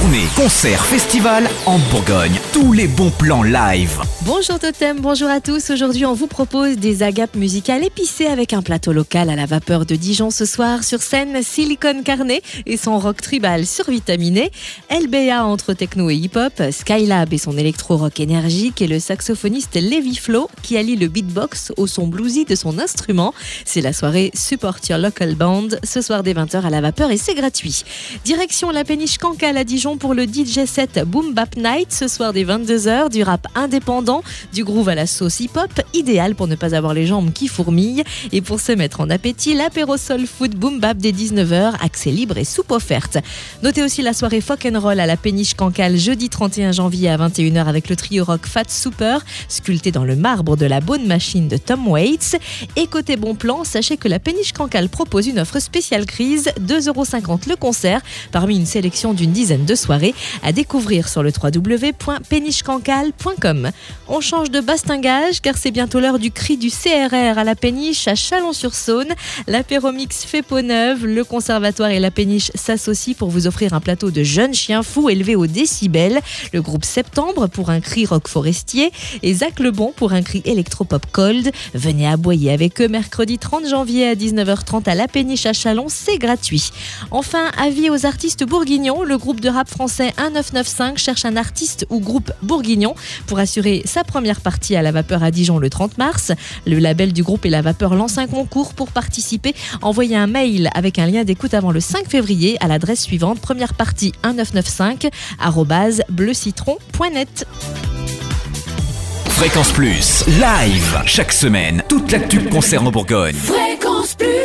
Tournée, concert, festival en Bourgogne. Tous les bons plans live. Bonjour Totem, bonjour à tous. Aujourd'hui, on vous propose des agapes musicales épicées avec un plateau local à la vapeur de Dijon ce soir sur scène Silicon Carnet et son rock tribal survitaminé, LBA entre techno et hip-hop, Skylab et son électro-rock énergique et le saxophoniste Levi Flo qui allie le beatbox au son bluesy de son instrument. C'est la soirée Support Your Local Band ce soir dès 20h à la vapeur et c'est gratuit. Direction la péniche Cancale à Dijon pour le DJ set Boom Bap Night ce soir dès 22h du rap indépendant, du groove à la sauce hip-hop, idéal pour ne pas avoir les jambes qui fourmillent et pour se mettre en appétit, l'apéro soul food Boom Bap dès 19h, accès libre et soupe offerte. Notez aussi la soirée Folk and Roll à la péniche Cancale jeudi 31 janvier à 21h avec le trio rock Fat Super, sculpté dans le marbre de la bonne machine de Tom Waits. Et côté bon plan, sachez que la péniche Cancale propose une offre spéciale crise, 2,50€ le concert, parmi une sélection d'une dizaine de soirées à découvrir sur le www.pénichecancale.com. On change de bastingage car c'est bientôt l'heure du cri du CRR à la péniche à Chalon-sur-Saône. L'apéromix fait peau neuve, le conservatoire et la péniche s'associent pour vous offrir un plateau de jeunes chiens fous élevés au décibel. Le groupe Septembre pour un cri rock forestier et Zach Lebon pour un cri électropop cold. Venez aboyer avec eux mercredi 30 janvier à 19h30 à la péniche à Chalon, c'est gratuit. Enfin, avis aux artistes bourguignons, le groupe de rap français 1995 cherche un artiste ou groupe bourguignon pour assurer sa première partie à la vapeur à Dijon le 30 mars. Le label du groupe et la vapeur lance un concours pour participer. Envoyez un mail avec un lien d'écoute avant le 5 février à l'adresse suivante première partie 1995 bleucitron.net. Fréquence Plus, live. Chaque semaine, toute l'actu concert en Bourgogne. Fréquence Plus